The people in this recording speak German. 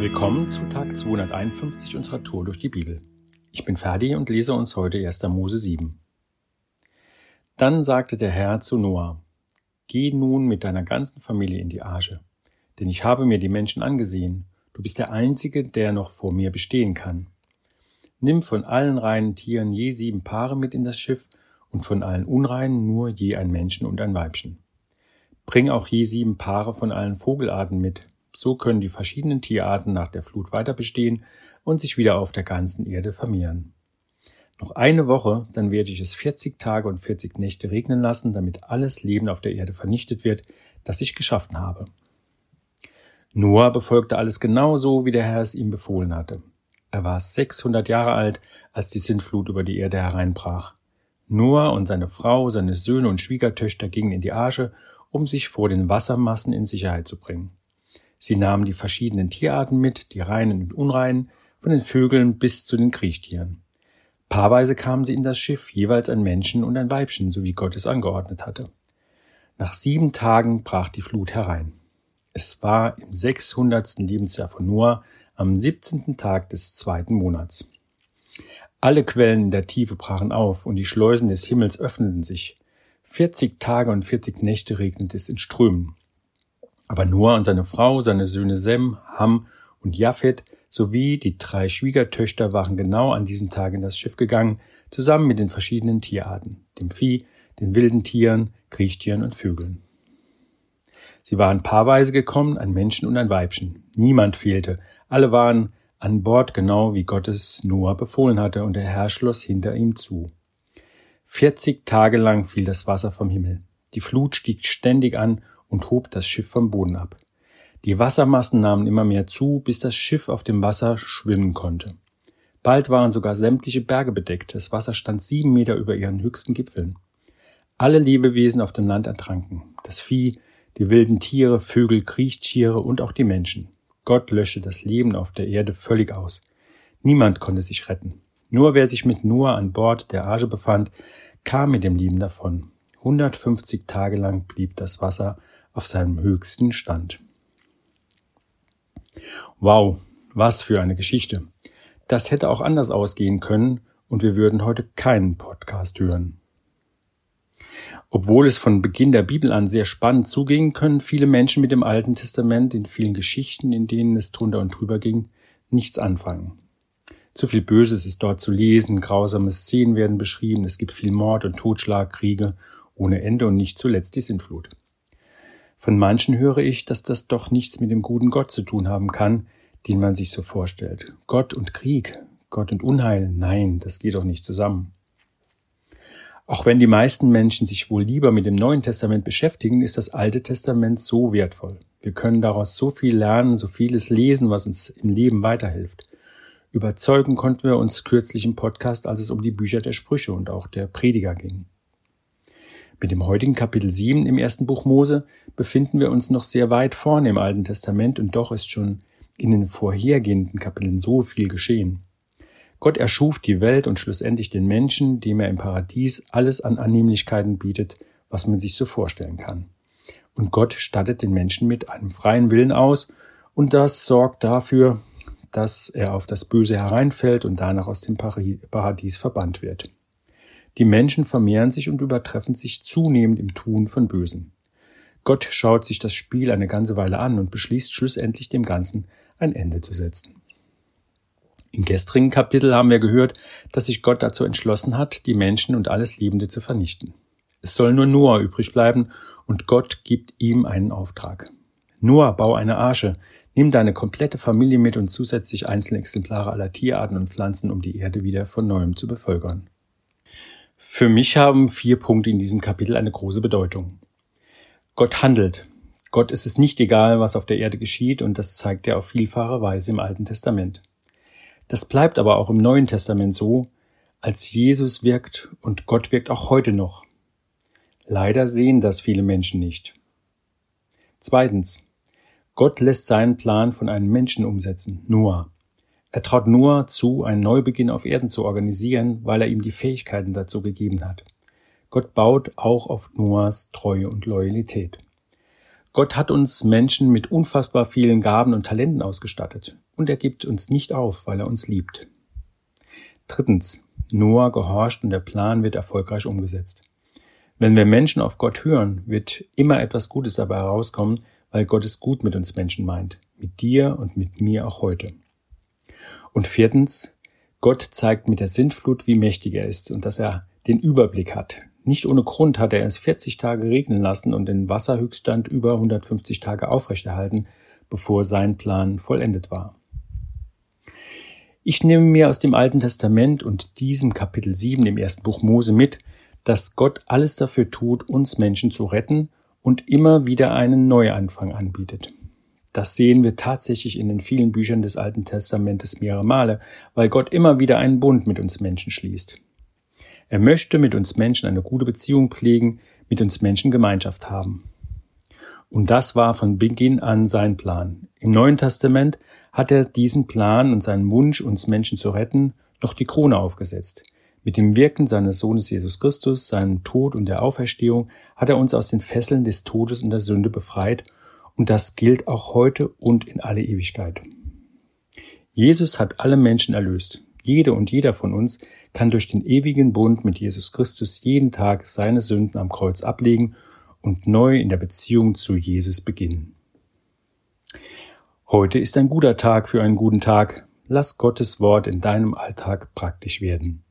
Willkommen zu Tag 251 unserer Tour durch die Bibel. Ich bin Ferdi und lese uns heute 1. Mose 7. Dann sagte der Herr zu Noah, Geh nun mit deiner ganzen Familie in die Arche, denn ich habe mir die Menschen angesehen, du bist der Einzige, der noch vor mir bestehen kann. Nimm von allen reinen Tieren je sieben Paare mit in das Schiff und von allen Unreinen nur je ein Menschen und ein Weibchen. Bring auch je sieben Paare von allen Vogelarten mit, so können die verschiedenen Tierarten nach der Flut weiter bestehen und sich wieder auf der ganzen Erde vermehren. Noch eine Woche, dann werde ich es 40 Tage und 40 Nächte regnen lassen, damit alles Leben auf der Erde vernichtet wird, das ich geschaffen habe. Noah befolgte alles genau so, wie der Herr es ihm befohlen hatte. Er war 600 Jahre alt, als die Sintflut über die Erde hereinbrach. Noah und seine Frau, seine Söhne und Schwiegertöchter gingen in die Arche, um sich vor den Wassermassen in Sicherheit zu bringen. Sie nahmen die verschiedenen Tierarten mit, die reinen und unreinen, von den Vögeln bis zu den Kriechtieren. Paarweise kamen sie in das Schiff, jeweils ein Männchen und ein Weibchen, so wie Gott es angeordnet hatte. Nach sieben Tagen brach die Flut herein. Es war im sechshundertsten Lebensjahr von Noah, am siebzehnten Tag des zweiten Monats. Alle Quellen der Tiefe brachen auf und die Schleusen des Himmels öffneten sich. Vierzig Tage und vierzig Nächte regnete es in Strömen. Aber Noah und seine Frau, seine Söhne Sem, Ham und Japhet sowie die drei Schwiegertöchter waren genau an diesem Tag in das Schiff gegangen, zusammen mit den verschiedenen Tierarten, dem Vieh, den wilden Tieren, Kriechtieren und Vögeln. Sie waren paarweise gekommen, ein Männchen und ein Weibchen. Niemand fehlte. Alle waren an Bord genau wie Gottes Noah befohlen hatte und der Herr schloss hinter ihm zu. Vierzig Tage lang fiel das Wasser vom Himmel. Die Flut stieg ständig an und hob das Schiff vom Boden ab. Die Wassermassen nahmen immer mehr zu, bis das Schiff auf dem Wasser schwimmen konnte. Bald waren sogar sämtliche Berge bedeckt. Das Wasser stand sieben Meter über ihren höchsten Gipfeln. Alle Lebewesen auf dem Land ertranken. Das Vieh, die wilden Tiere, Vögel, Kriechtiere und auch die Menschen. Gott löschte das Leben auf der Erde völlig aus. Niemand konnte sich retten. Nur wer sich mit Noah an Bord der Arche befand, kam mit dem Leben davon. 150 Tage lang blieb das Wasser auf seinem höchsten Stand. Wow, was für eine Geschichte. Das hätte auch anders ausgehen können und wir würden heute keinen Podcast hören. Obwohl es von Beginn der Bibel an sehr spannend zuging, können viele Menschen mit dem Alten Testament in vielen Geschichten, in denen es drunter und drüber ging, nichts anfangen. Zu viel Böses ist dort zu lesen, grausame Szenen werden beschrieben, es gibt viel Mord und Totschlag, Kriege ohne Ende und nicht zuletzt die Sintflut. Von manchen höre ich, dass das doch nichts mit dem guten Gott zu tun haben kann, den man sich so vorstellt. Gott und Krieg, Gott und Unheil, nein, das geht doch nicht zusammen. Auch wenn die meisten Menschen sich wohl lieber mit dem Neuen Testament beschäftigen, ist das Alte Testament so wertvoll. Wir können daraus so viel lernen, so vieles lesen, was uns im Leben weiterhilft. Überzeugen konnten wir uns kürzlich im Podcast, als es um die Bücher der Sprüche und auch der Prediger ging. Mit dem heutigen Kapitel 7 im ersten Buch Mose befinden wir uns noch sehr weit vorne im Alten Testament und doch ist schon in den vorhergehenden Kapiteln so viel geschehen. Gott erschuf die Welt und schlussendlich den Menschen, dem er im Paradies alles an Annehmlichkeiten bietet, was man sich so vorstellen kann. Und Gott stattet den Menschen mit einem freien Willen aus und das sorgt dafür, dass er auf das Böse hereinfällt und danach aus dem Paradies verbannt wird. Die Menschen vermehren sich und übertreffen sich zunehmend im Tun von Bösen. Gott schaut sich das Spiel eine ganze Weile an und beschließt schlussendlich dem Ganzen ein Ende zu setzen. Im gestrigen Kapitel haben wir gehört, dass sich Gott dazu entschlossen hat, die Menschen und alles Lebende zu vernichten. Es soll nur Noah übrig bleiben und Gott gibt ihm einen Auftrag. Noah, bau eine Arche, nimm deine komplette Familie mit und zusätzlich einzelne Exemplare aller Tierarten und Pflanzen, um die Erde wieder von neuem zu bevölkern. Für mich haben vier Punkte in diesem Kapitel eine große Bedeutung. Gott handelt. Gott ist es nicht egal, was auf der Erde geschieht, und das zeigt er auf vielfache Weise im Alten Testament. Das bleibt aber auch im Neuen Testament so, als Jesus wirkt und Gott wirkt auch heute noch. Leider sehen das viele Menschen nicht. Zweitens. Gott lässt seinen Plan von einem Menschen umsetzen, Noah. Er traut Noah zu, einen Neubeginn auf Erden zu organisieren, weil er ihm die Fähigkeiten dazu gegeben hat. Gott baut auch auf Noahs Treue und Loyalität. Gott hat uns Menschen mit unfassbar vielen Gaben und Talenten ausgestattet und er gibt uns nicht auf, weil er uns liebt. Drittens, Noah gehorcht und der Plan wird erfolgreich umgesetzt. Wenn wir Menschen auf Gott hören, wird immer etwas Gutes dabei herauskommen, weil Gott es gut mit uns Menschen meint, mit dir und mit mir auch heute. Und viertens, Gott zeigt mit der Sintflut, wie mächtig er ist und dass er den Überblick hat. Nicht ohne Grund hat er es 40 Tage regnen lassen und den Wasserhöchststand über 150 Tage aufrechterhalten, bevor sein Plan vollendet war. Ich nehme mir aus dem Alten Testament und diesem Kapitel 7 im ersten Buch Mose mit, dass Gott alles dafür tut, uns Menschen zu retten und immer wieder einen Neuanfang anbietet. Das sehen wir tatsächlich in den vielen Büchern des Alten Testamentes mehrere Male, weil Gott immer wieder einen Bund mit uns Menschen schließt. Er möchte mit uns Menschen eine gute Beziehung pflegen, mit uns Menschen Gemeinschaft haben. Und das war von Beginn an sein Plan. Im Neuen Testament hat er diesen Plan und seinen Wunsch, uns Menschen zu retten, noch die Krone aufgesetzt. Mit dem Wirken seines Sohnes Jesus Christus, seinem Tod und der Auferstehung hat er uns aus den Fesseln des Todes und der Sünde befreit und das gilt auch heute und in alle Ewigkeit. Jesus hat alle Menschen erlöst. Jede und jeder von uns kann durch den ewigen Bund mit Jesus Christus jeden Tag seine Sünden am Kreuz ablegen und neu in der Beziehung zu Jesus beginnen. Heute ist ein guter Tag für einen guten Tag. Lass Gottes Wort in deinem Alltag praktisch werden.